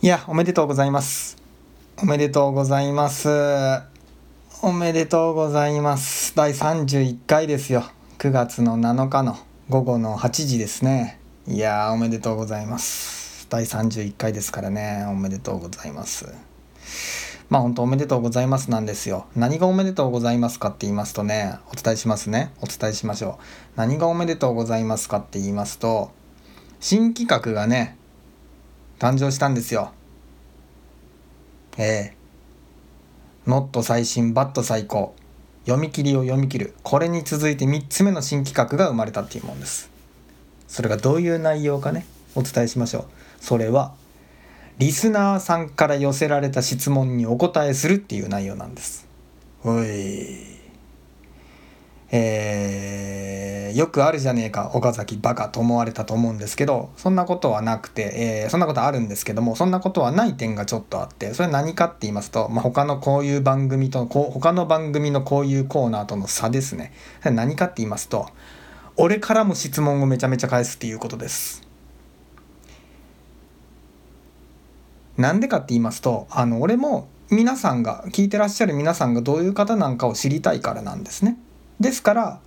いや、おめでとうございます。おめでとうございます。おめでとうございます。第31回ですよ。9月の7日の午後の8時ですね。いやー、おめでとうございます。第31回ですからね、おめでとうございます。まあ本当おめでとうございますなんですよ。何がおめでとうございますかって言いますとね、お伝えしますね。お伝えしましょう。何がおめでとうございますかって言いますと、新企画がね、誕生したんですよ。ええ。ノット最新バット最高。読み切りを読み切る。これに続いて3つ目の新企画が生まれたっていうもんです。それがどういう内容かねお伝えしましょう。それはリスナーさんから寄せられた質問にお答えするっていう内容なんです。おい。えー、よくあるじゃねえか岡崎バカと思われたと思うんですけどそんなことはなくて、えーそんなことあるんですけどもそんなことはない点がちょっとあってそれは何かって言いますと、まあ、他のこういう番組とこう他の番組のこういうコーナーとの差ですね。何かって言いますと俺からも質問をめちゃめちゃ返すっていうことです。なんでかって言いますとあの俺も皆さんが聞いてらっしゃる皆さんがどういう方なんかを知りたいからなんですね。ですから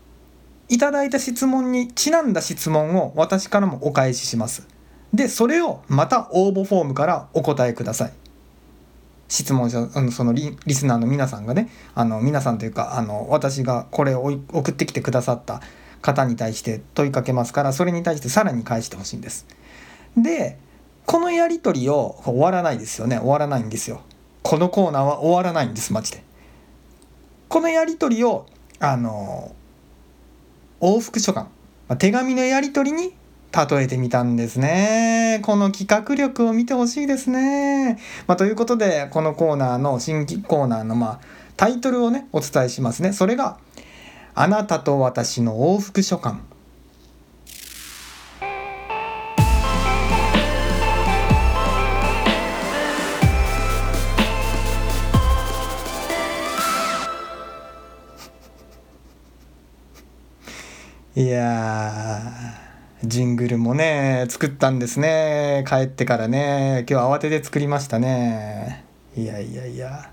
いただいた質問にちなんだ質問を私からもお返しします。でそれをまた応募フォームからお答えください。質問者のそのリリスナーの皆さんがねあの皆さんというかあの私がこれを送ってきてくださった方に対して問いかけますからそれに対してさらに返してほしいんです。でこのやり取りを終わらないですよね。終わらないんですよ。このコーナーは終わらないんですマジで。このやり取りをあの往復書簡。ま手紙のやり取りに例えてみたんですね。この企画力を見てほしいですね、まあ、ということでこのコーナーの新規コーナーのまあタイトルをねお伝えしますね。それが「あなたと私の往復書簡」いやージングルもね作ったんですね。帰ってからね。今日慌てて作りましたね。いやいやいや。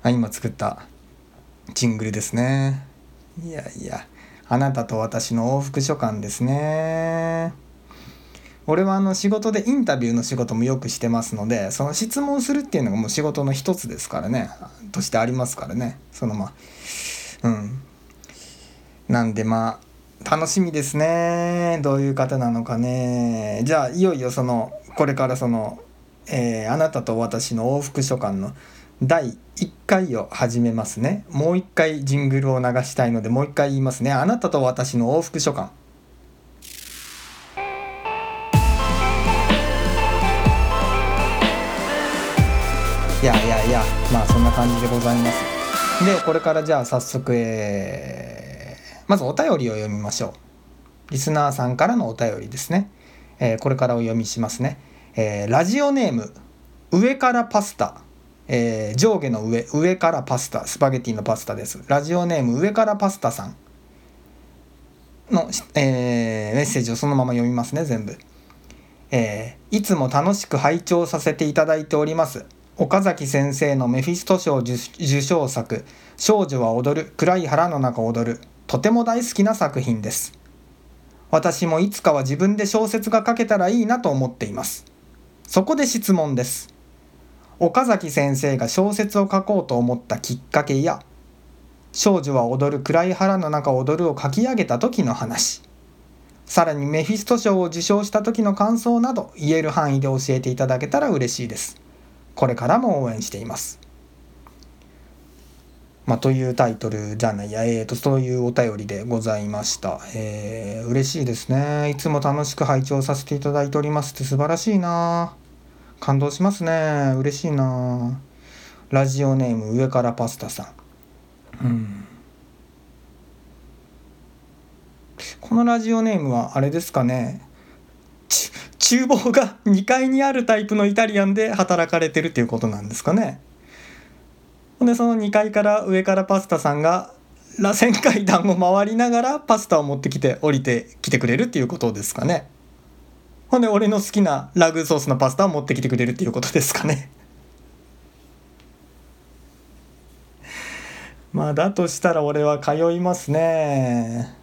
あ今作ったジングルですね。いやいや。あなたと私の往復書簡ですね。俺はあの仕事でインタビューの仕事もよくしてますのでその質問するっていうのがもう仕事の一つですからね。としてありますからね。そのまあうん。なんでまあ楽しみですね。どういう方なのかね。じゃあいよいよそのこれからその、えーあなたと私の往復書簡の第1回を始めますね。もう一回ジングルを流したいのでもう一回言いますね。あなたと私の往復書簡いやいやいやまあそんな感じでございます。でこれからじゃあ早速えーまずお便りを読みましょう。リスナーさんからのお便りですね、えーこれからお読みしますね、えーラジオネーム上からパスタ、えー上下の上上からパスタ。スパゲティのパスタです。ラジオネーム上からパスタさん。の、えメッセージをそのまま読みますね全部。えいつも楽しく拝聴させていただいております。岡崎先生のメフィスト賞受賞作「少女は踊る。暗い腹の中踊る」とても大好きな作品です。私もいつかは自分で小説が書けたらいいなと思っています。そこで質問です。岡崎先生が小説を書こうと思ったきっかけや少女は踊る暗い腹の中踊るを書き上げた時の話さらにメフィスト賞を受賞した時の感想など言える範囲で教えていただけたら嬉しいです。これからも応援しています。まあ、というタイトルじゃないや、えー、とそういうお便りでございました。えー、嬉しいですね。いつも楽しく拝聴させていただいておりますって素晴らしいな。感動しますね。嬉しいな。ラジオネーム上からパスタさん。うん。このラジオネームはあれですかね。厨房が2階にあるタイプのイタリアンで働かれてるっていうことなんですかね。ほんでその2階から上からパスタさんが螺旋階段を回りながらパスタを持ってきて降りてきてくれるっていうことですかね。ほんで俺の好きなラグソースのパスタを持ってきてくれるっていうことですかね。まあだとしたら俺は通いますね。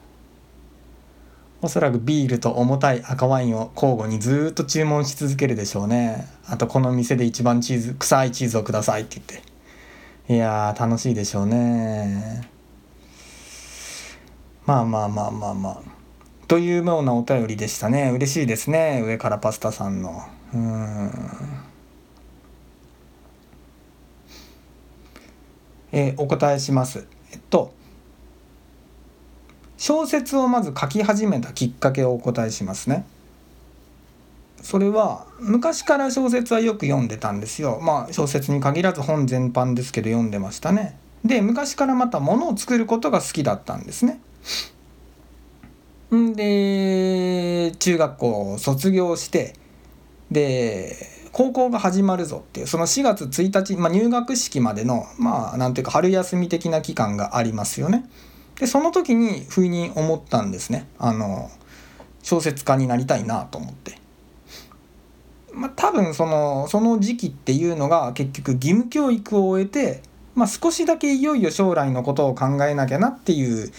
おそらくビールと重たい赤ワインを交互にずっと注文し続けるでしょうね。あとこの店で一番チーズ臭いチーズをくださいって言って。いや楽しいでしょうね。まあまあまあまあまあ。というようなお便りでしたね。嬉しいですね。上からパスタさんの。うん。えー、お答えします。えっと小説をまず書き始めたきっかけをお答えしますね。それは昔から小説はよく読んでたんですよ。まあ小説に限らず本全般ですけど読んでましたね。で昔からまた物を作ることが好きだったんですね。んで中学校を卒業してで高校が始まるぞっていうその4月1日、まあ、入学式までのまあなんていうか春休み的な期間がありますよね。でその時に不意に思ったんですねあの小説家になりたいなと思って。まあ、多分そのその時期っていうのが結局義務教育を終えて、まあ、少しだけいよいよ将来のことを考えなきゃなっていう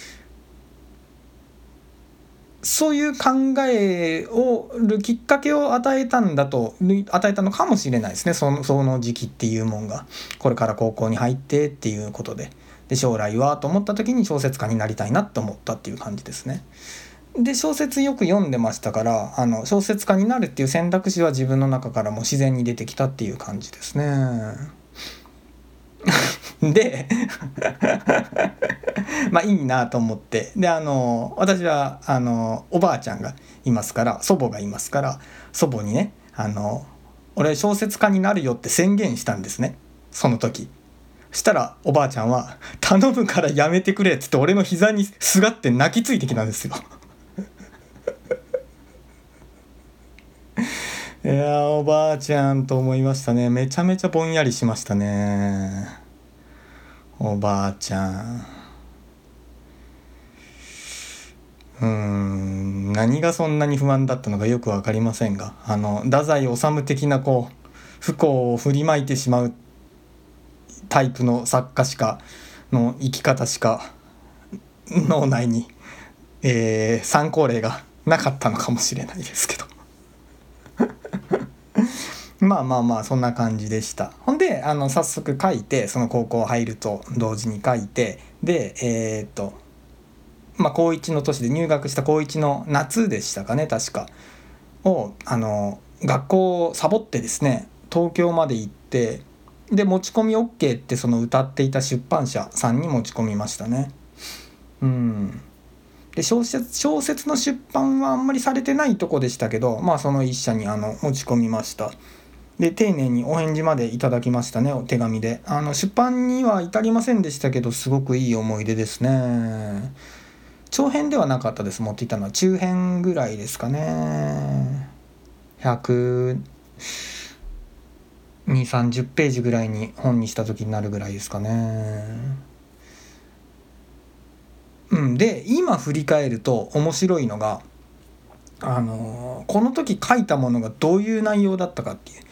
そういう考えをるきっかけを与えたんだと与えたのかもしれないですねそのその時期っていうもんがこれから高校に入ってっていうことで。で将来はと思った時に小説家になりたいなって思ったっていう感じですね。で小説よく読んでましたからあの小説家になるっていう選択肢は自分の中からも自然に出てきたっていう感じですね。で まあいいなと思ってであの私はあのおばあちゃんがいますから祖母がいますから祖母にねあの俺小説家になるよって宣言したんですねその時。したらおばあちゃんは「頼むからやめてくれ」っつって俺の膝にすがって泣きついてきたんですよ いやおばあちゃんと思いましたね。めちゃめちゃぼんやりしましたね。おばあちゃん。うーん何がそんなに不安だったのかよく分かりませんがあの太宰治的なこう不幸を振りまいてしまうタイプの作家しかの生き方しか脳内に、えー、参考例がなかったのかもしれないですけど。まあまあまあそんな感じでした。ほんであの早速書いてその高校入ると同時に書いてでえー、っとまあ高1の年で入学した高1の夏でしたかね確か。をあの学校をサボってですね東京まで行ってで持ち込み OK ってその歌っていた出版社さんに持ち込みましたね。うん。で小説小説の出版はあんまりされてないとこでしたけどまあその一社にあの持ち込みました。で丁寧にお返事までいただきましたねお手紙で。あの出版には至りませんでしたけどすごくいい思い出ですね。長編ではなかったです持っていたのは。中編ぐらいですかね。100 2 3 0ページぐらいに本にした時になるぐらいですかね。うん、で今振り返ると面白いのがあのこの時書いたものがどういう内容だったかっていう。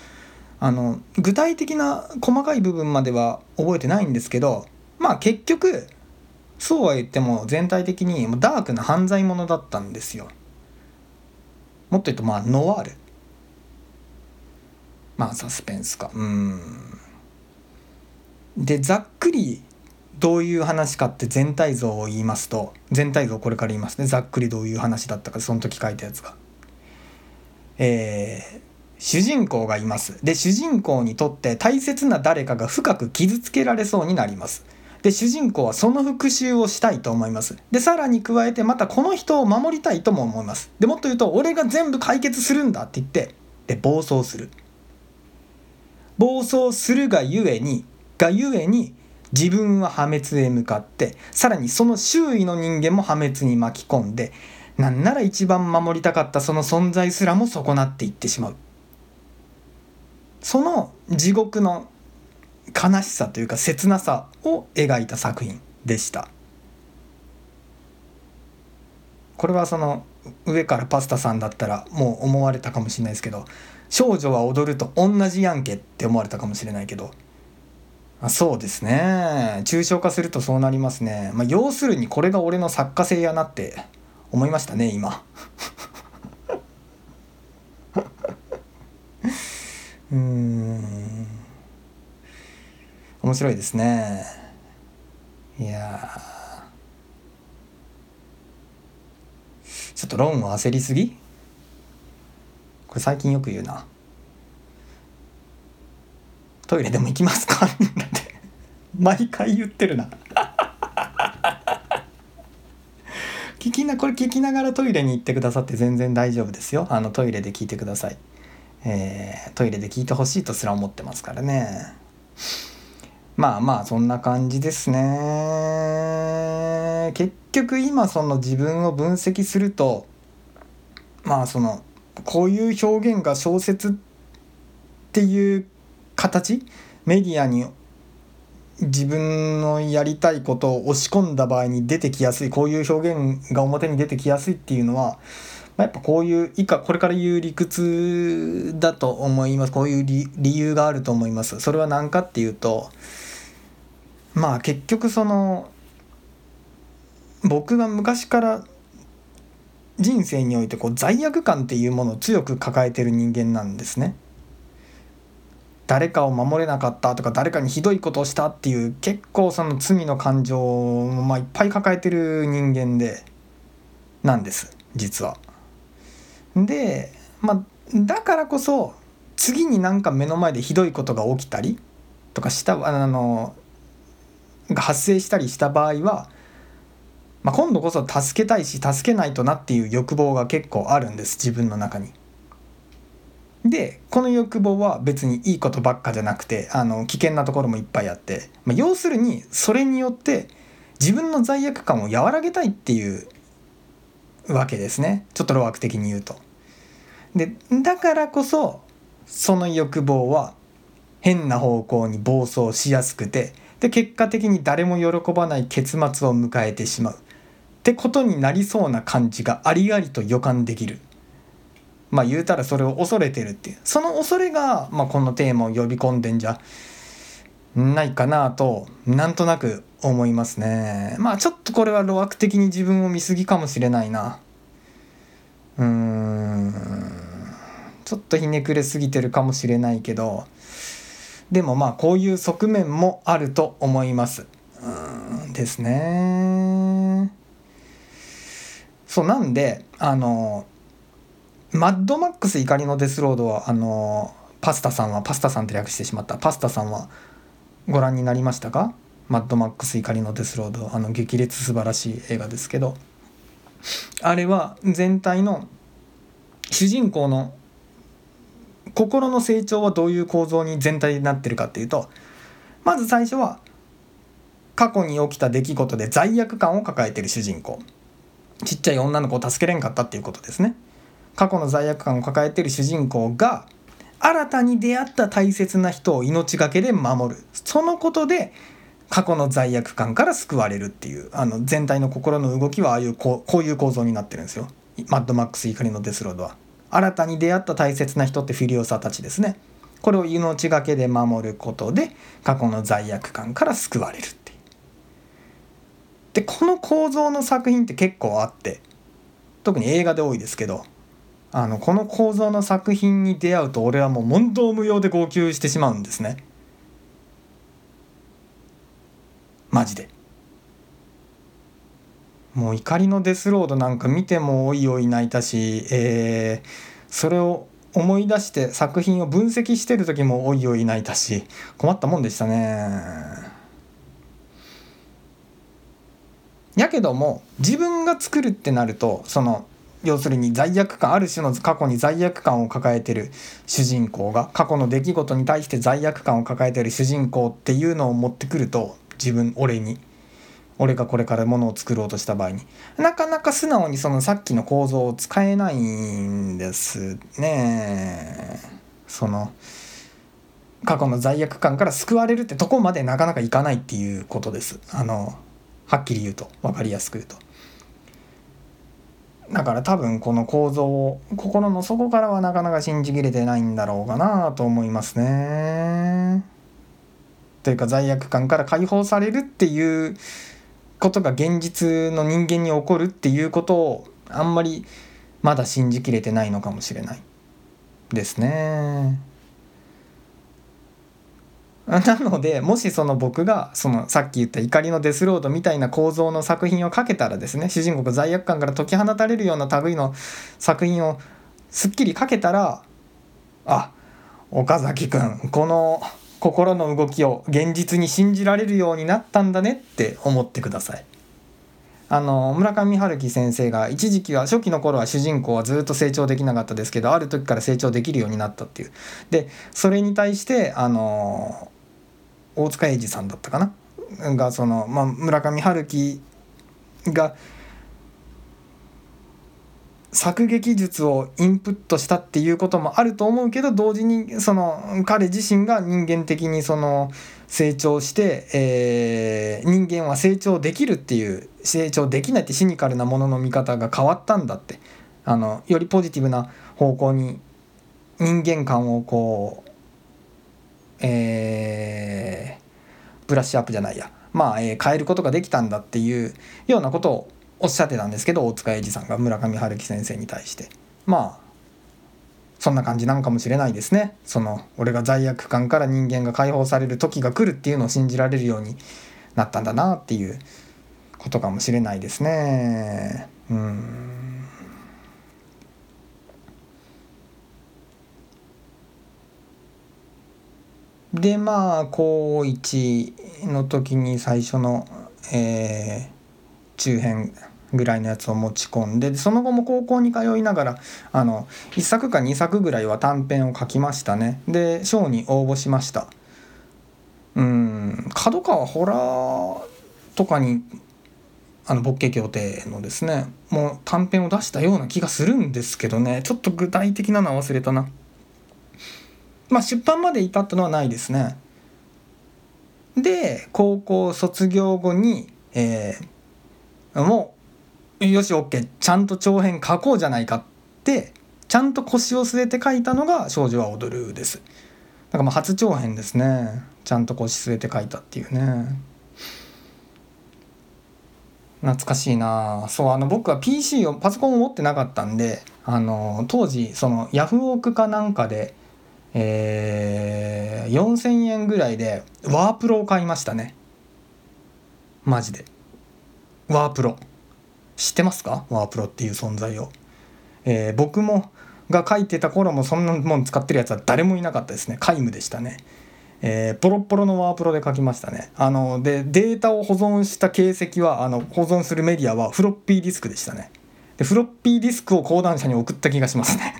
あの具体的な細かい部分までは覚えてないんですけどまあ結局そうは言っても全体的にダークな犯罪者だったんですよ。もっと言うとまあノワール。まあサスペンスか。うん。でざっくりどういう話かって全体像を言いますと全体像これから言いますね。ざっくりどういう話だったかその時書いたやつが。えー、主人公がいます。で主人公にとって大切な誰かが深く傷つけられそうになります。で主人公はその復讐をしたいと思います。でさらに加えてまたこの人を守りたいとも思います。でもっと言うと俺が全部解決するんだって言ってで暴走する。暴走するがゆえにがゆえに自分は破滅へ向かってさらにその周囲の人間も破滅に巻き込んでなんなら一番守りたかったその存在すらも損なっていってしまう。その地獄の悲しさというか切なさを描いた作品でした。これはその上からパスタさんだったらもう思われたかもしれないですけど少女は踊ると同じやんけって思われたかもしれないけどあそうですね。抽象化するとそうなりますね、まあ、要するにこれが俺の作家性やなって思いましたね今。うん。面白いですね。いやちょっとローンは焦りすぎ？これ最近よく言うな。トイレでも行きますか？っ て毎回言ってるな。聞きなこれ聞きながらトイレに行ってくださって全然大丈夫ですよ。あのトイレで聞いてください。えー、トイレで聞いてほしいとすら思ってますからね。まあまあそんな感じですね。結局今その自分を分析するとまあそのこういう表現が小説っていう形メディアに自分のやりたいことを押し込んだ場合に出てきやすいこういう表現が表に出てきやすいっていうのは、まあ、やっぱこういう以下これから言う理屈だと思いますこういう理由があると思いますそれは何かっていうとまあ結局その僕が昔から人生においてこう罪悪感っていうものを強く抱えてる人間なんですね。誰かを守れなかったとか誰かにひどいことをしたっていう結構その罪の感情をまあいっぱい抱えてる人間でなんです実は。でまあだからこそ次になんか目の前でひどいことが起きたりとかしたあのが発生したりした場合は、まあ、今度こそ助けたいし助けないとなっていう欲望が結構あるんです自分の中に。でこの欲望は別にいいことばっかじゃなくてあの危険なところもいっぱいあって、まあ、要するにそれによって自分の罪悪感を和らげたいっていうわけですね。ちょっと路悪的に言うと。でだからこそその欲望は変な方向に暴走しやすくてで結果的に誰も喜ばない結末を迎えてしまう。ってことになりそうな感じがありありと予感できる。まあ言うたらそれを恐れてるっていう。その恐れが、まあ、このテーマを呼び込んでんじゃないかなとなんとなく思いますね。まあちょっとこれは路悪的に自分を見過ぎかもしれないな。うーん。ちょっとひねくれすぎてるかもしれないけど。でもまあこういう側面もあると思います。うん。ですね。そうなんであのマッドマックス怒りのデスロードはあのパスタさんはパスタさんって略してしまった。パスタさんはご覧になりましたか？マッドマックス怒りのデスロード。あの激烈素晴らしい映画ですけど。あれは全体の主人公の心の成長はどういう構造に全体になってるかっていうとまず最初は過去に起きた出来事で罪悪感を抱えてる主人公。ちっちゃい女の子を助けれんかったっていうことですね。過去の罪悪感を抱えてる主人公が新たに出会った大切な人を命がけで守る。そのことで過去の罪悪感から救われるっていうあの全体の心の動きはああいうこうこういう構造になってるんですよ。マッドマックス怒りのデスロードは。新たに出会った大切な人ってフィリオサたちですね。これを命がけで守ることで過去の罪悪感から救われるっていう。でこの構造の作品って結構あって特に映画で多いですけどあのこの構造の作品に出会うと俺はもう問答無用で号泣してしまうんですね。マジで。もう怒りのデスロードなんか見てもおいおい泣いたし、えー、それを思い出して作品を分析してる時もおいおい泣いたし困ったもんでしたね。やけども自分が作るってなるとその要するに罪悪感ある種の過去に罪悪感を抱えてる主人公が過去の出来事に対して罪悪感を抱えてる主人公っていうのを持ってくると自分俺に俺がこれからものを作ろうとした場合に。なかなか素直にそのさっきの構造を使えないんですね。その過去の罪悪感から救われるってとこまでなかなかいかないっていうことです。あのはっきり言うと分かりやすく言うと。だから多分この構造を心の底からはなかなか信じきれてないんだろうかなと思いますね。というか罪悪感から解放されるっていうことが現実の人間に起こるっていうことをあんまりまだ信じきれてないのかもしれないですね。なのでもしその僕がそのさっき言った怒りのデスロードみたいな構造の作品を書けたらですね主人公が罪悪感から解き放たれるような類の作品をすっきり書けたらあ岡崎くんこの心の動きを現実に信じられるようになったんだねって思ってください。あの村上春樹先生が一時期は初期の頃は主人公はずっと成長できなかったですけどある時から成長できるようになったっていうでそれに対してあの大塚英二さんだったかな？がその、まあ、村上春樹が作劇術をインプットしたっていうこともあると思うけど同時にその彼自身が人間的にその成長して、えー、人間は成長できるっていう成長できないってシニカルなものの見方が変わったんだって。あのよりポジティブな方向に人間観をこうえー、ブラッシュアップじゃないや。まあ、えー、変えることができたんだっていうようなことをおっしゃってたんですけど大塚英二さんが村上春樹先生に対して。まあそんな感じなのかもしれないですね。その俺が罪悪感から人間が解放される時が来るっていうのを信じられるようになったんだなっていうことかもしれないですね。うん。でまあ高1の時に最初の、えー、中編ぐらいのやつを持ち込んでその後も高校に通いながらあの1作か2作ぐらいは短編を書きましたね。で賞に応募しました。うん角川ホラーとかにあのボッケ協定のですねもう短編を出したような気がするんですけどね。ちょっと具体的なのは忘れたな。まあ出版まで至ったのはないですね。で高校卒業後にえー、もうよし OK ちゃんと長編書こうじゃないかってちゃんと腰を据えて書いたのが「少女は踊る」です。だからまあ初長編ですね。ちゃんと腰据えて書いたっていうね。懐かしいな。そうあの僕は PC をパソコンを持ってなかったんであの当時そのヤフオクかなんかでえー、4,000円ぐらいでワープロを買いましたね。マジで。ワープロ。知ってますか？ワープロっていう存在を、えー、僕もが書いてた頃もそんなもん使ってるやつは誰もいなかったですね。皆無でしたね。えー、ポロポロのワープロで書きましたね。あのでデータを保存した形跡はあの保存するメディアはフロッピーディスクでしたね。でフロッピーディスクを講談社に送った気がしますね。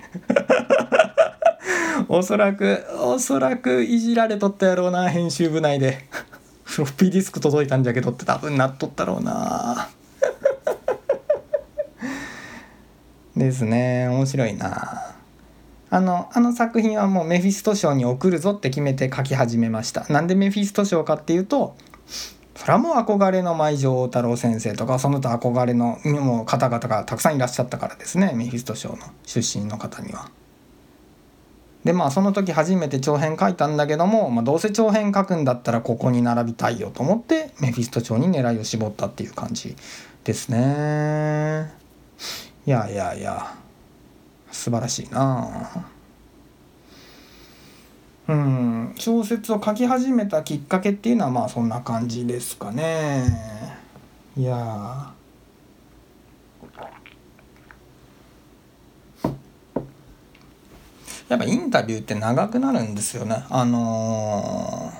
おそらくおそらくいじられとったやろうな編集部内で。フロッピーディスク届いたんじゃけどって多分なっとったろうな。ですね面白いな。あのあの作品はもうメフィスト賞に送るぞって決めて書き始めました。なんでメフィスト賞かっていうとそれはもう憧れの舞城太郎先生とかその他憧れのも方々がたくさんいらっしゃったからですねメフィスト賞の出身の方には。でまあその時初めて長編書いたんだけども、まあ、どうせ長編書くんだったらここに並びたいよと思ってメフィスト長に狙いを絞ったっていう感じですね。いやいやいや素晴らしいな。うん小説を書き始めたきっかけっていうのはまあそんな感じですかね。いややっぱインタビューって長くなるんですよね。あの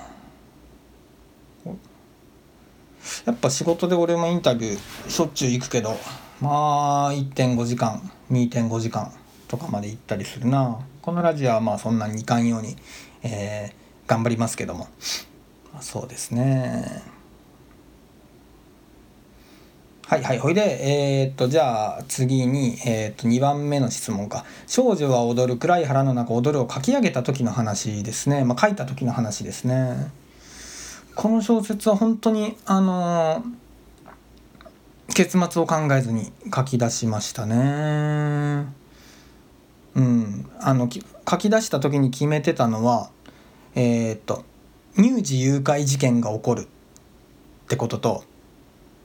ー、やっぱ仕事で俺もインタビューしょっちゅう行くけどまあ1.5時間2.5時間とかまで行ったりするな。このラジオはまあそんなにいかんように、えー、頑張りますけども。そうですね。はいはい。ほいで、えー、っと、じゃあ次に、えー、っと、2番目の質問か。少女は踊る、暗い腹の中踊るを書き上げた時の話ですね。まあ、書いた時の話ですね。この小説は本当に、あのー、結末を考えずに書き出しましたねうんあの書き出した時に決めてたのはえ、っと乳児誘拐事件が起こるってことと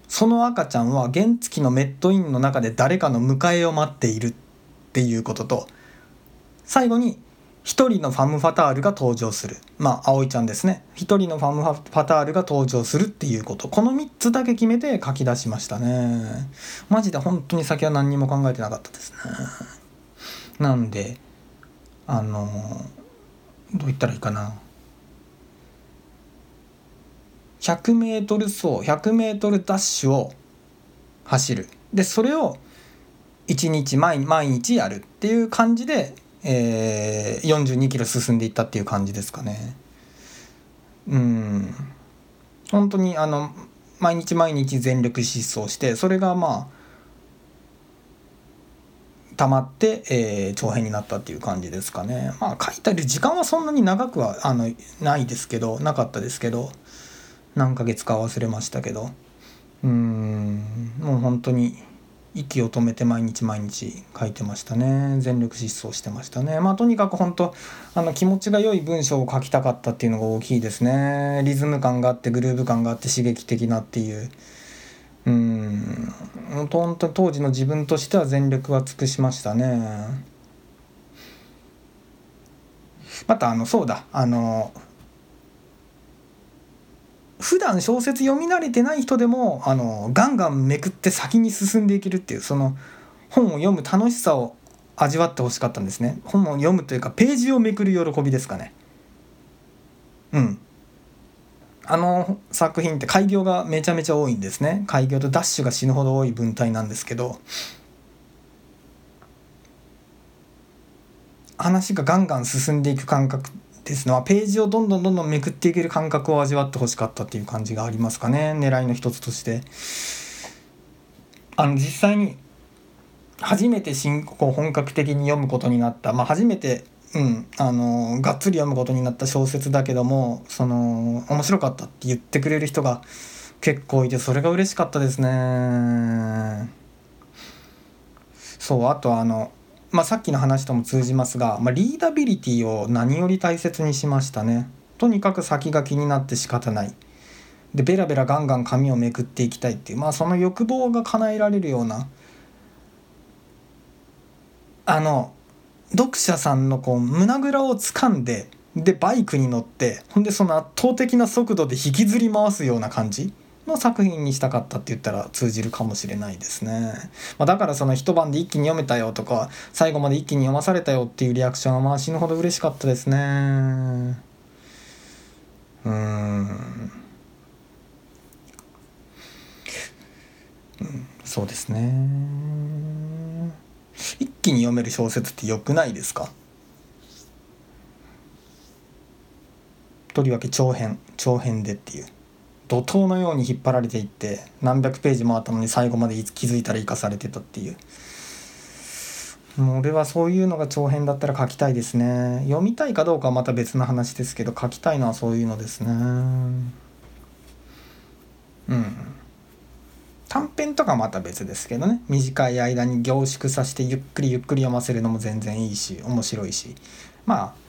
その赤ちゃんは原付のメットインの中で誰かの迎えを待っているっていうことと最後に一人のファム・ファタールが登場する。まあ葵ちゃんですね。一人のファム・ファタールが登場するっていうこと。この3つだけ決めて書き出しましたね。マジで本当に先は何にも考えてなかったですね。なんであのどう言ったらいいかな。100m 走 100m ダッシュを走る。でそれを1日毎毎日やるっていう感じで、えー、42キロ進んでいったっていう感じですかね。うん。本当にあの毎日毎日全力疾走してそれがまあ溜まって、えー、長編になったっていう感じですかね。まあ書いたり時間はそんなに長くはあのないですけどなかったですけど何ヶ月か忘れましたけど。うん。もう本当に息を止めて毎日毎日書いてましたね。全力疾走してましたね。まあとにかく本当あの気持ちが良い文章を書きたかったっていうのが大きいですね。リズム感があってグルーヴ感があって刺激的なっていう。うん。本当当時の自分としては全力は尽くしましたね。またあのそうだ。あの普段小説読み慣れてない人でもあのガンガンめくって先に進んでいけるっていうその本を読む楽しさを味わってほしかったんですね。本を読むというかページをめくる喜びですかね。うん。あの作品って開業がめちゃめちゃ多いんですね。開業とダッシュが死ぬほど多い文体なんですけど話がガンガン進んでいく感覚ですのはページをどんどんどんどんめくっていける感覚を味わってほしかったっていう感じがありますかね。狙いの一つとして。あの実際に初めて新こう本格的に読むことになった、まあ、初めて、うん、あのがっつり読むことになった小説だけどもその面白かったって言ってくれる人が結構いてそれが嬉しかったですね。そうあとあのまあ、さっきの話とも通じますが、まあ、リーダビリティを何より大切にしましたね。とにかく先が気になって仕方ない。でベラベラガンガン紙をめくっていきたいっていうまあその欲望が叶えられるようなあの読者さんのこう胸ぐらを掴んででバイクに乗ってほんでその圧倒的な速度で引きずり回すような感じの作品にしたかったって言ったら通じるかもしれないですね。まあ、だからその一晩で一気に読めたよとか最後まで一気に読まされたよっていうリアクションはまあ死ぬほど嬉しかったですね。うん。うんそうですね。一気に読める小説って良くないですか？とりわけ長編長編でっていう。怒涛のように引っ張られていって何百ページもあったのに最後まで気づいたら生かされてたっていう。もう俺はそういうのが長編だったら書きたいですね。読みたいかどうかはまた別の話ですけど書きたいのはそういうのですね。うん。短編とかまた別ですけどね。短い間に凝縮させてゆっくりゆっくり読ませるのも全然いいし面白いし。まあ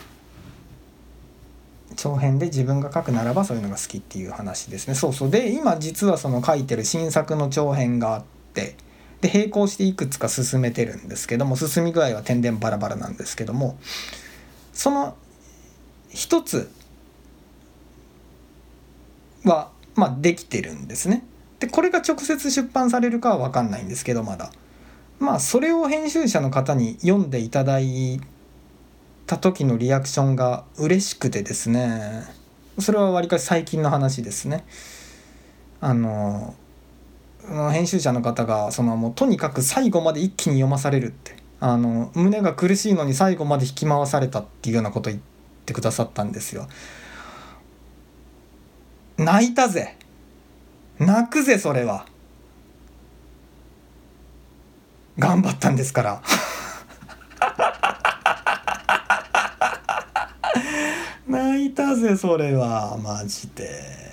長編で自分が書くならばそういうのが好きっていう話ですねそうそうで今実はその書いてる新作の長編があってで並行していくつか進めてるんですけども進み具合は点々バラバラなんですけどもその一つはまあできてるんですね。でこれが直接出版されるかは分かんないんですけどまだ。まあそれを編集者の方に読んでいただいた時のリアクションが嬉しくてですね。それはわりかし最近の話ですね。あの編集者の方がそのもうとにかく最後まで一気に読まされるって。あの胸が苦しいのに最後まで引き回されたっていうようなこと言ってくださったんですよ。泣いたぜ。泣くぜそれは。頑張ったんですから 泣いたぜそれはマジで。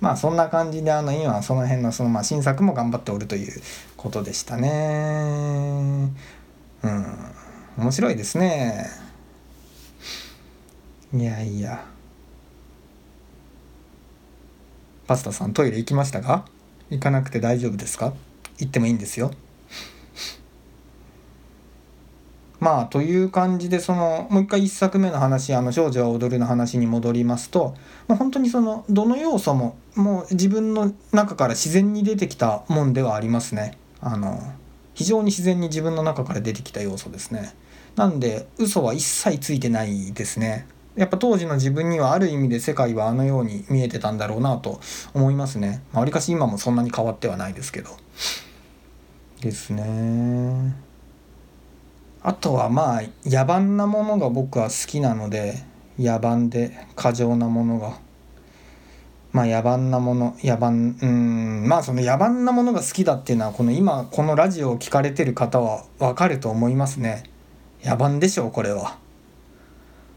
まあそんな感じであの今その辺のそのまあ新作も頑張っておるということでしたね。うん。面白いですね。いやいや。パスタさんトイレ行きましたか？行かなくて大丈夫ですか？行ってもいいんですよ。まあという感じでそのもう一回1作目の話「あの少女は踊る」の話に戻りますともう本当にそのどの要素ももう自分の中から自然に出てきたもんではありますね。あの非常に自然に自分の中から出てきた要素ですね。なんで嘘は一切ついてないですね。やっぱ当時の自分にはある意味で世界はあのように見えてたんだろうなと思いますね。まわりかし今もそんなに変わってはないですけど。ですね。あとはまあ野蛮なものが僕は好きなので野蛮で過剰なものが。まあ野蛮なもの野蛮うんまあその野蛮なものが好きだっていうのはこの今このラジオを聞かれてる方はわかると思いますね。野蛮でしょうこれは。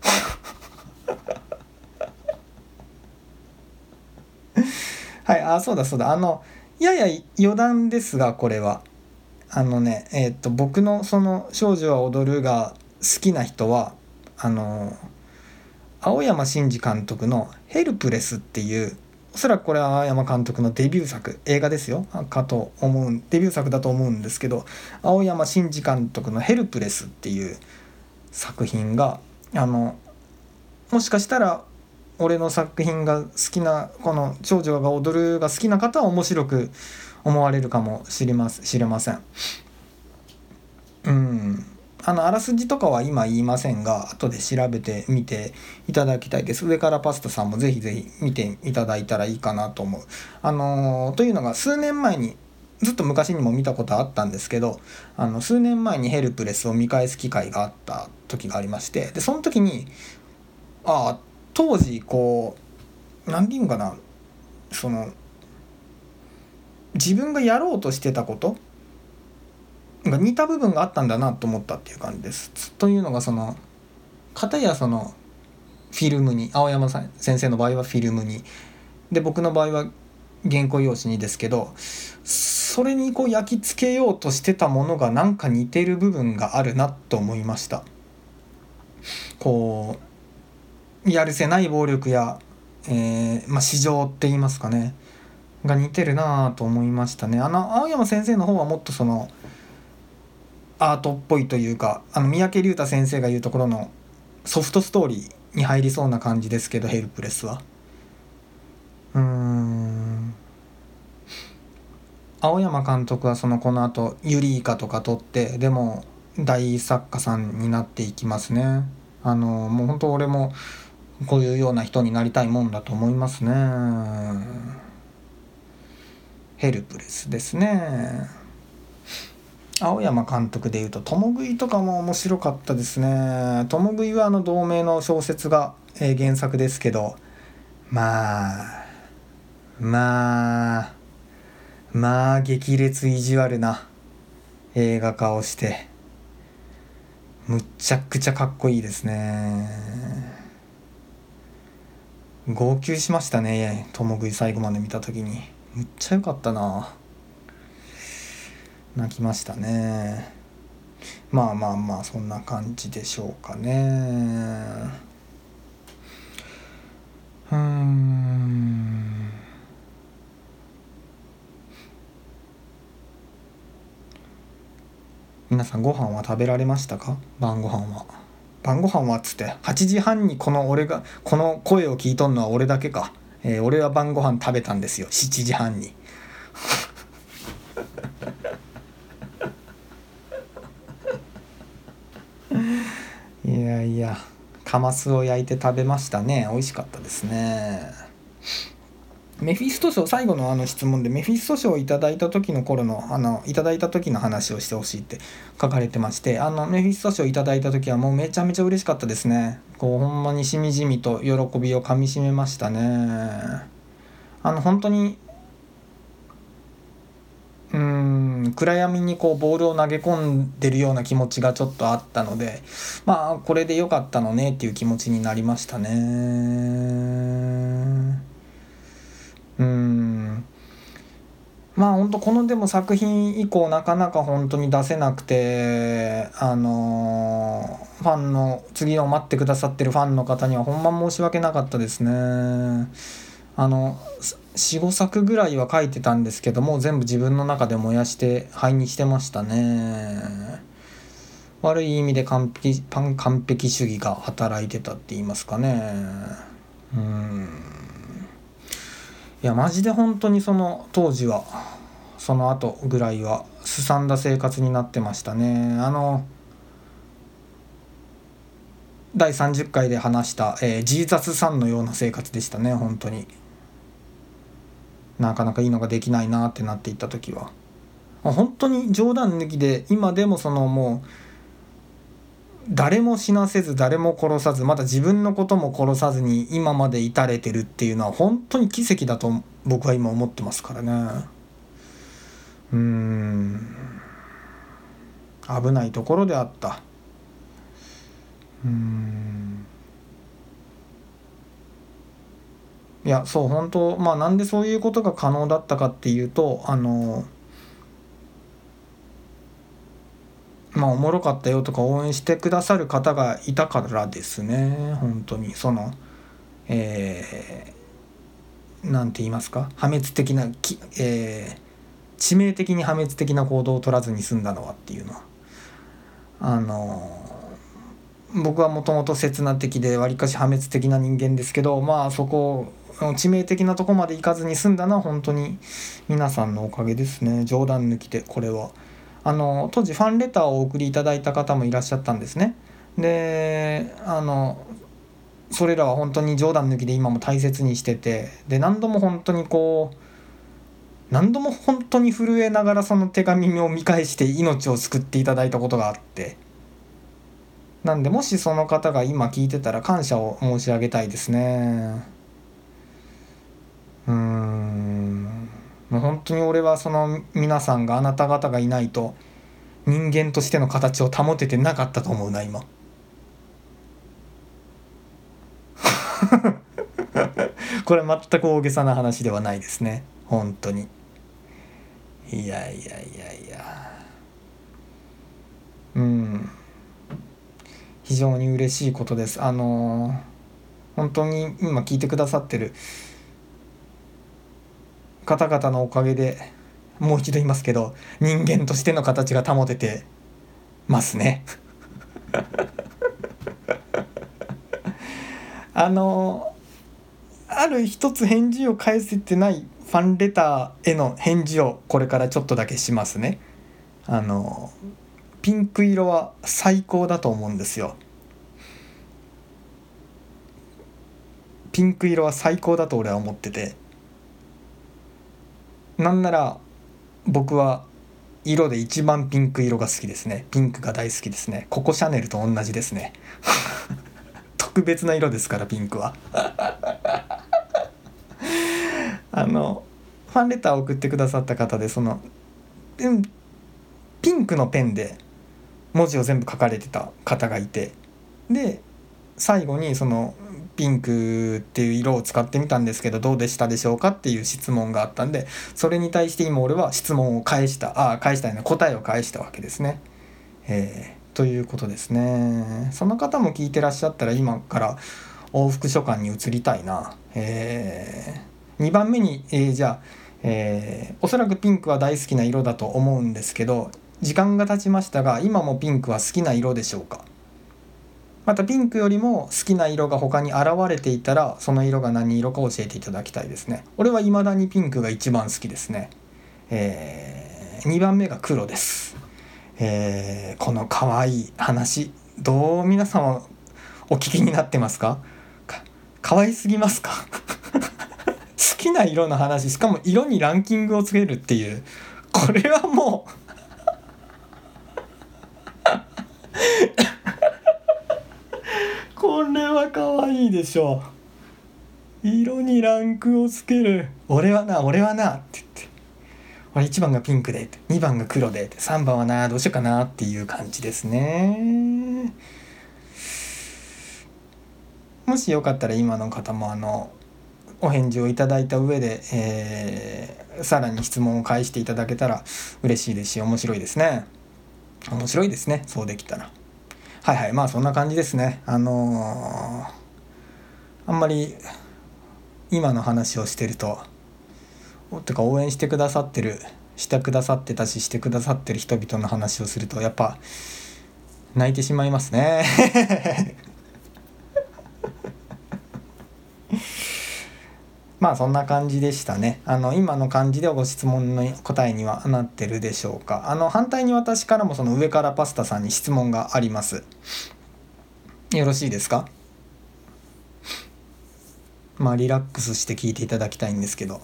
はいあそうだそうだ。あのやや余談ですがこれは。あのねえっ、と僕のその「少女は踊る」が好きな人はあの青山真司監督の「ヘルプレス」っていうおそらくこれは青山監督のデビュー作映画ですよ。かと思うデビュー作だと思うんですけど青山真司監督の「ヘルプレス」っていう作品があのもしかしたら俺の作品が好きなこの「少女が踊る」が好きな方は面白く思われるかもしれま知れません。うんあのあらすじとかは今言いませんが後で調べてみていただきたいです上からパスタさんもぜひぜひ見ていただいたらいいかなと思う。あのー、というのが数年前にずっと昔にも見たことあったんですけどあの数年前にヘルプレスを見返す機会があった時がありましてでその時にああ当時こう何て言うんかなその自分がやろうとしてたことが似た部分があったんだなと思ったっていう感じです。というのがその片やそのフィルムに青山さん先生の場合はフィルムにで僕の場合は原稿用紙にですけどそれにこう焼き付けようとしてたものがなんか似てる部分があるなと思いました。こうやるせない暴力や、えーまあ、市場って言いますかねが似てるなと思いましたね。あの青山先生の方はもっとそのアートっぽいというかあの三宅龍太先生が言うところのソフトストーリーに入りそうな感じですけどヘルプレスは。うーん青山監督はそのこの後ユリイカとか撮ってでも大作家さんになっていきますね。あのもう本当俺もこういうような人になりたいもんだと思いますね。ヘルプレスですね。青山監督でいうと共食いとかも面白かったですね共食いはあの同名の小説が、えー、原作ですけどまあまあまあ激烈意地悪な映画化をしてむっちゃくちゃかっこいいですね。号泣しましたね共食い最後まで見た時に。むっちゃ良かったな。泣きましたね。まあまあまあそんな感じでしょうかね。うん。皆さんご飯は食べられましたか？晩ご飯は。晩ご飯はっつって8時半にこの俺がこの声を聞いとんのは俺だけか。えー、俺は晩ご飯食べたんですよ。7時半に。いやいやカマスを焼いて食べましたね。美味しかったですね。メフィスト賞最後のあの質問でメフィスト賞をいただいた時の頃のあのいただいた時の話をしてほしいって書かれてましてあのメフィスト賞いただいた時はもうめちゃめちゃ嬉しかったですね。こうほんまにしみじみと喜びをかみしめましたねあの本当にうん暗闇にこうボールを投げ込んでるような気持ちがちょっとあったのでまあこれで良かったのねっていう気持ちになりましたね。うんまあ本当このでも作品以降なかなか本当に出せなくてあのファンの次を待ってくださってるファンの方にはほんま申し訳なかったですね。あの45作ぐらいは書いてたんですけども全部自分の中で燃やして灰にしてましたね。悪い意味で完璧完璧主義が働いてたって言いますかね。うん。いやマジで本当にその当時はその後ぐらいはすさんだ生活になってましたね。あの第30回で話した、えー、ジーザスさんのような生活でしたね本当に。なかなかいいのができないなってなっていった時は。本当に冗談抜きで今でもそのもう誰も死なせず誰も殺さずまた自分のことも殺さずに今まで至れてるっていうのは本当に奇跡だと僕は今思ってますからね。うん。危ないところであった。うん。いやそう本当まあなんでそういうことが可能だったかっていうとあのまあおもろかったよとか応援してくださる方がいたからですね。本当に。そのえー、て言いますか？破滅的なき、えー、致命的に破滅的な行動を取らずに済んだのはっていうのは。あの僕はもともと刹那的でわりかし破滅的な人間ですけどまあそこ致命的なとこまで行かずに済んだのは本当に皆さんのおかげですね。冗談抜きでこれは。あの当時ファンレターをお送りいただいた方もいらっしゃったんですね。であのそれらは本当に冗談抜きで今も大切にしててで何度も本当にこう何度も本当に震えながらその手紙を見返して命を救っていただいたことがあって。なんでもしその方が今聞いてたら感謝を申し上げたいですね。うん。もう本当に俺はその皆さんがあなた方がいないと人間としての形を保ててなかったと思うな今。これ全く大げさな話ではないですね。本当に。いやいやいやいや。うん。非常に嬉しいことです。あの本当に今聞いてくださってる方々のおかげでもう一度言いますけど人間としての形が保ててますね。あのある一つ返事を返せてないファンレターへの返事をこれからちょっとだけしますね。あのピンク色は最高だと思うんですよ。ピンク色は最高だと俺は思ってて。なんなら僕は色で一番ピンク色が好きですね。ピンクが大好きですね。ココシャネルと同じですね。特別な色ですからピンクは。あのファンレターを送ってくださった方でそのピンクのペンで文字を全部書かれてた方がいて。で最後にそのピンクっていう色を使ってみたんですけどどうでしたでしょうかっていう質問があったんでそれに対して今俺は質問を返したああ返したような答えを返したわけですね。えー、ということですね。その方も聞いてらっしゃったら今から往復書簡に移りたいな。えー、2番目に、えー、じゃあ、えー、おそらくピンクは大好きな色だと思うんですけど時間が経ちましたが今もピンクは好きな色でしょうか？またピンクよりも好きな色が他に現れていたらその色が何色か教えていただきたいですね。俺は未だにピンクが一番好きですね。えー、2番目が黒です、えー、この可愛い話どう皆様お聞きになってますか？か可愛すぎますか？好きな色の話しかも色にランキングをつけるっていう。これはもうこれは可愛いでしょ。色にランクをつける。俺はな俺はなって言って。俺1番がピンクで2番が黒で3番はなどうしようかなっていう感じですね。もしよかったら今の方もあのお返事をいただいた上で、えー、さらに質問を返していただけたら嬉しいですし面白いですね。面白いですね。そうできたら。はいはいまあそんな感じですね。あのー、あんまり今の話をしてるとてか応援してくださってるしてくださってたししてくださってる人々の話をするとやっぱ泣いてしまいますね。まあそんな感じでしたね。あの今の感じでご質問の答えにはなってるでしょうか。あの反対に私からもその上からパスタさんに質問があります。よろしいですか？まあリラックスして聞いていただきたいんですけど。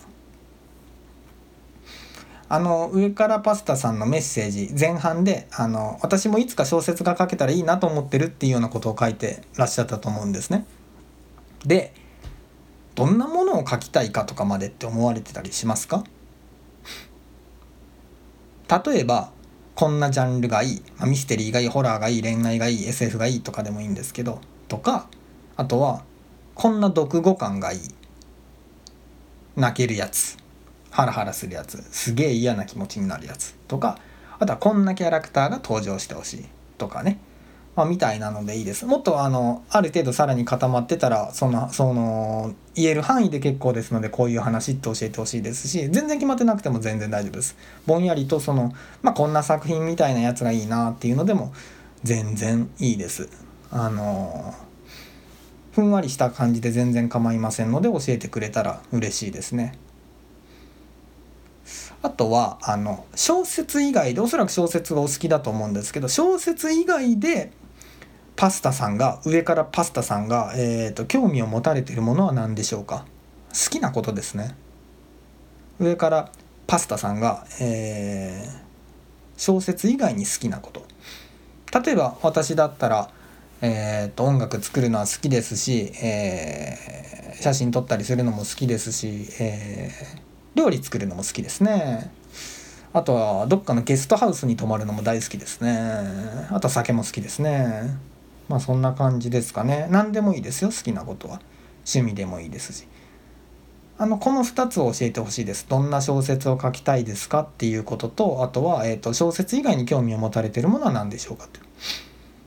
あの上からパスタさんのメッセージ前半であの私もいつか小説が書けたらいいなと思ってるっていうようなことを書いてらっしゃったと思うんですね。でどんなものを書きたいかとかまでって思われてたりしますか？例えばこんなジャンルがいい、まあ、ミステリーがいいホラーがいい恋愛がいい SF がいいとかでもいいんですけどとかあとはこんな読後感がいい泣けるやつハラハラするやつすげえ嫌な気持ちになるやつとかあとはこんなキャラクターが登場してほしいとかね、まあ、みたいなのでいいです。もっとあのある程度さらに固まってたらそのその言える範囲で結構ですのでこういう話って教えてほしいですし全然決まってなくても全然大丈夫です。ぼんやりとその、まあ、こんな作品みたいなやつがいいなっていうのでも全然いいです。あのふんわりした感じで全然構いませんので教えてくれたら嬉しいですね。あとはあの小説以外でおそらく小説がお好きだと思うんですけど小説以外でパスタさんが上からパスタさんが、えーと、興味を持たれているものは何でしょうか？好きなことですね。上からパスタさんが、えー、小説以外に好きなこと。例えば私だったら、えーと、と音楽作るのは好きですし、えー、写真撮ったりするのも好きですし、えー料理作るのも好きですね。あとはどっかのゲストハウスに泊まるのも大好きですね。あとは酒も好きですね。まあそんな感じですかね。何でもいいですよ。好きなことは。趣味でもいいですし。あのこの2つを教えてほしいです。どんな小説を書きたいですか？っていうこととあとは、えーと、小説以外に興味を持たれてるものは何でしょうかって。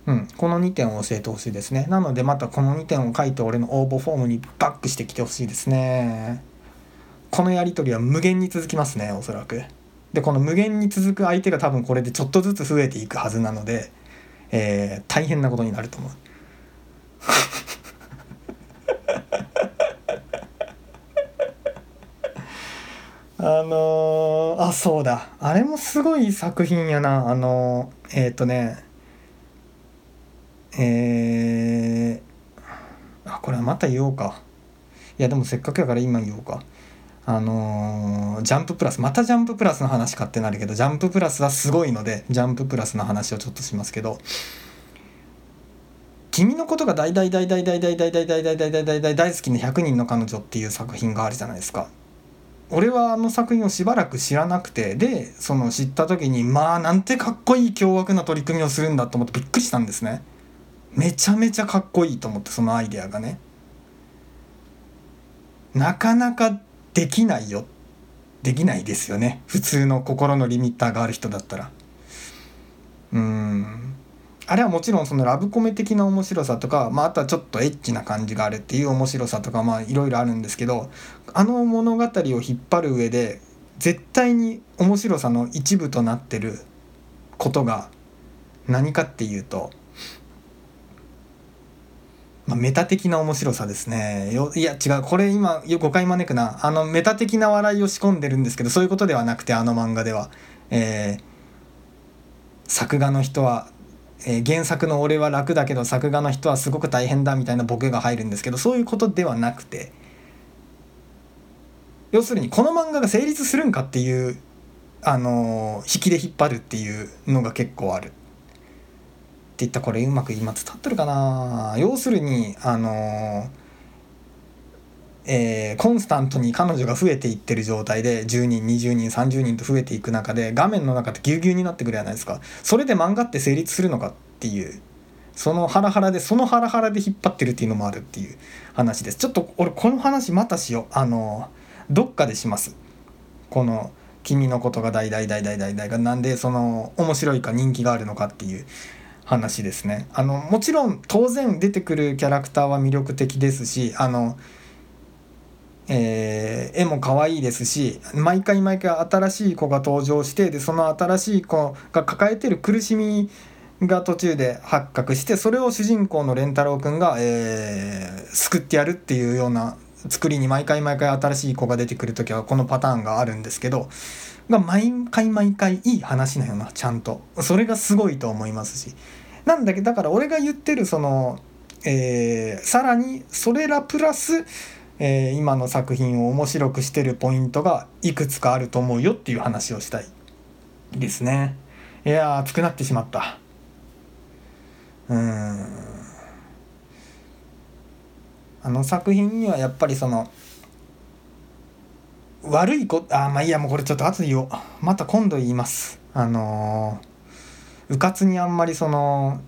うん、この2点を教えてほしいですね。なのでまたこの2点を書いて俺の応募フォームにバックしてきてほしいですね。このやり取りは無限に続きますねおそらく。でこの無限に続く相手が多分これでちょっとずつ増えていくはずなので、えー、大変なことになると思う。あのー、あそうだ。あれもすごい作品やな。あのー、えっ、ー、とねえー、あこれはまた言おうか。いやでもせっかくやから今言おうか。あのー、ジャンププラスまたジャンププラスの話かってなるけどジャンププラスはすごいのでジャンププラスの話をちょっとしますけど「君のことが大大大大大大大大大大大大大大大好きな100人の彼女」っていう作品があるじゃないですか。俺はあの作品をしばらく知らなくてでその知った時にまあなんてかっこいい凶悪な取り組みをするんだと思ってびっくりしたんですね。めちゃめちゃかっこいいと思ってそのアイデアがね。なかなかできないよ。できないですよね。普通の心のリミッターがある人だったら。うん。あれはもちろんそのラブコメ的な面白さとか、まあ、あとはちょっとエッチな感じがあるっていう面白さとかまあいろいろあるんですけどあの物語を引っ張る上で絶対に面白さの一部となってることが何かっていうとまあ、メタ的な面白さですね。よいや違う。これ今誤解招くな。あのメタ的な笑いを仕込んでるんですけどそういうことではなくてあの漫画では、えー、作画の人は、えー、原作の俺は楽だけど作画の人はすごく大変だみたいなボケが入るんですけどそういうことではなくて要するにこの漫画が成立するんかっていうあのー、引きで引っ張るっていうのが結構ある。って言ったこれうまく今伝ってるかな。要するにあのえー、コンスタントに彼女が増えていってる状態で10人20人30人と増えていく中で画面の中ってぎゅうぎゅうになってくるじゃないですか。それで漫画って成立するのかっていう。そのハラハラでそのハラハラで引っ張ってるっていうのもあるっていう話です。ちょっと俺この話またしよう。あのどっかでします。この君のことが大大大大大大がなんでその面白いか人気があるのかっていう。話ですね。あのもちろん当然出てくるキャラクターは魅力的ですしあのえー、絵も可愛いですし毎回毎回新しい子が登場してでその新しい子が抱えてる苦しみが途中で発覚してそれを主人公の蓮太郎くんが、えー、救ってやるっていうような作りに毎回毎回新しい子が出てくる時はこのパターンがあるんですけどが毎回毎回いい話なよなちゃんと。それがすごいと思いますし。なんだけどだから俺が言ってるその、えー、さらにそれらプラス、えー、今の作品を面白くしてるポイントがいくつかあると思うよっていう話をしたいですね。いや熱くなってしまった。うん。あの作品にはやっぱりその悪いことあまあいいやもうこれちょっと後で言おう。また今度言います。あのー、うかつにあんまりその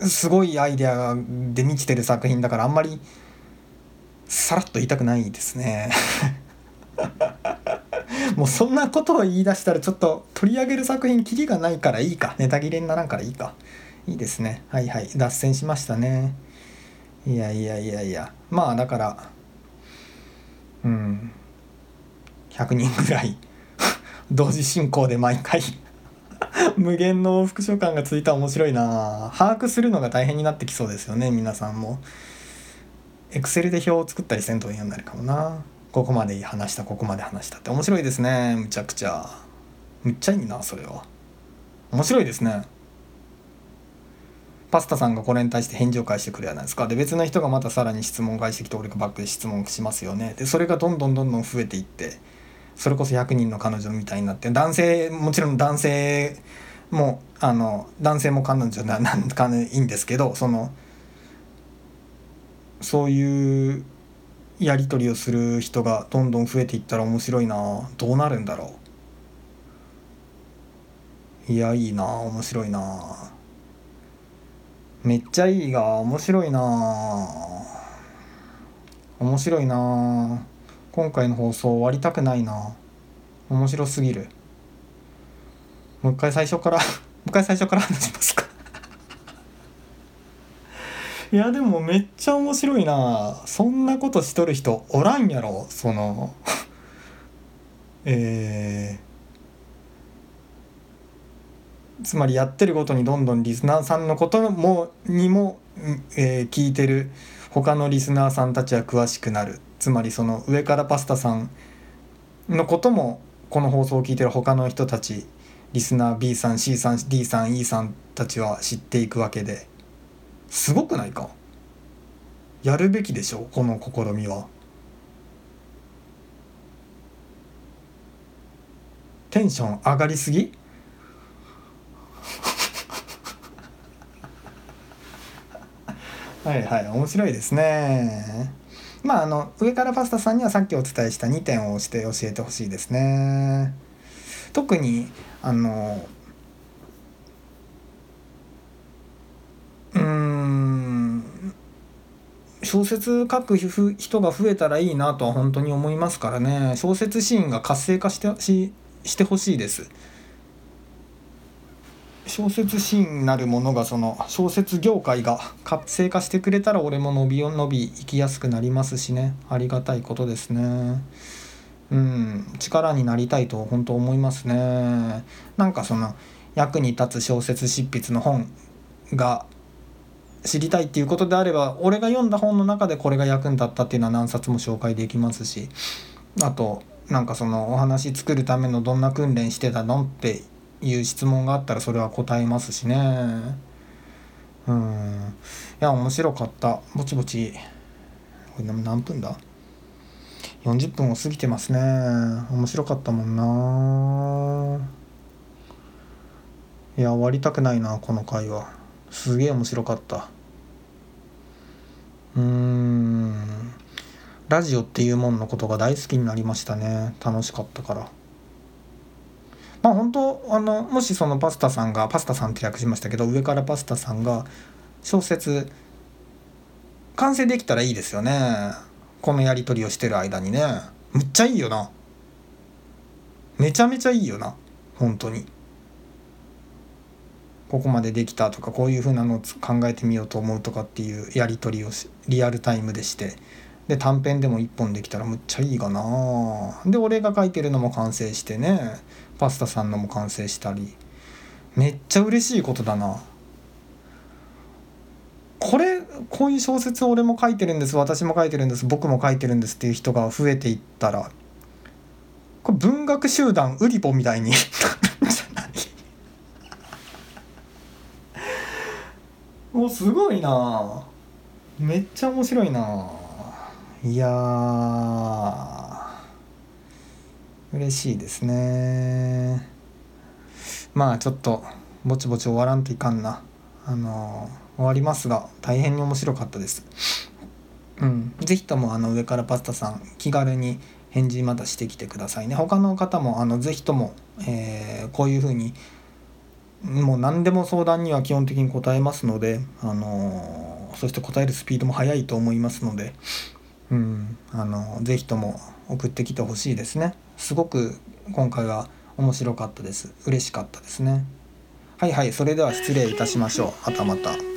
すごいアイデアで満ちてる作品だからあんまりさらっと言いたくないですね。もうそんなことを言い出したらちょっと取り上げる作品キリがないからいいか。ネタ切れにならんからいいか。いいですね。はいはい。脱線しましたね。いやいやいやいや。まあだからうん。100人ぐらい。同時進行で毎回。無限の副所感がついた面白いな。把握するのが大変になってきそうですよね皆さんも。エクセルで表を作ったりせんと嫌になるかもな。ここまで話したここまで話したって面白いですねむちゃくちゃ。むっちゃいいなそれは。面白いですね。パスタさんがこれに対して返事を返してくるじゃないですか。で別の人がまたさらに質問返してきて俺がバックで質問しますよね。でそれがどんどんどんどん増えていって。それこそ100人の彼女みたいになって男性もちろん男性もあの男性も彼女な なんかいいんですけどそのそういうやり取りをする人がどんどん増えていったら面白いなどうなるんだろう。いやいいな面白いなめっちゃいいが面白いな面白いな今回の放送終わりたくないな。面白すぎる。もう一回最初から もう一回最初から話しますか。いやでもめっちゃ面白いな。そんなことしとる人おらんやろ。その えー、つまりやってることにどんどんリスナーさんのこともにも、えー、聞いてる。他のリスナーさんたちは詳しくなる。つまりその上からパスタさんのこともこの放送を聞いてる他の人たちリスナー B さん C さん D さん E さんたちは知っていくわけですごくないか？やるべきでしょこの試みは。テンション上がりすぎ？はいはい面白いですね。まああの上からパスタさんにはさっきお伝えした2点を押して教えてほしいですね。特にあのうん小説書く人が増えたらいいなとは本当に思いますからね小説シーンが活性化してししてほしいです。小説シーンなるものがその小説業界が活性化してくれたら俺も伸び伸び行きやすくなりますしね。ありがたいことですね。うん。力になりたいと本当思いますね。なんかその役に立つ小説執筆の本が知りたいっていうことであれば俺が読んだ本の中でこれが役に立ったっていうのは何冊も紹介できますし。あとなんかそのお話作るためのどんな訓練してたのっていう質問があったらそれは答えますしね。うん。いや面白かった。ぼちぼち。これ何分だ？40分を過ぎてますね。面白かったもんな。いや終わりたくないなこの回はすげえ面白かった。うん。ラジオっていうもんのことが大好きになりましたね。楽しかったから。まあ本当あのもしそのパスタさんがパスタさんって略しましたけど上からパスタさんが小説完成できたらいいですよね。このやり取りをしてる間にね。むっちゃいいよな。めちゃめちゃいいよな。本当に。ここまでできたとかこういうふうなのを考えてみようと思うとかっていうやり取りをリアルタイムでして。で短編でも1本できたらむっちゃいいかな。で俺が書いてるのも完成してね。パスタさんのも完成したり。めっちゃ嬉しいことだな。これこういう小説俺も書いてるんです。私も書いてるんです。僕も書いてるんですっていう人が増えていったら。これ文学集団ウリボみたいに。もうすごいな。めっちゃ面白いな。いや嬉しいですね。まあちょっとぼちぼち終わらんといかんな。あの終わりますが大変に面白かったです。うん。是非ともあの上からパスタさん気軽に返事またしてきてくださいね。他の方もあの是非とも、えー、こういうふうにもう何でも相談には基本的に答えますので、あのー、そして答えるスピードも速いと思いますので、うん、あのー、ぜひとも送ってきてほしいですね。すごく今回は面白かったです。嬉しかったですね。はいはい、それでは失礼いたしましょう。またまた。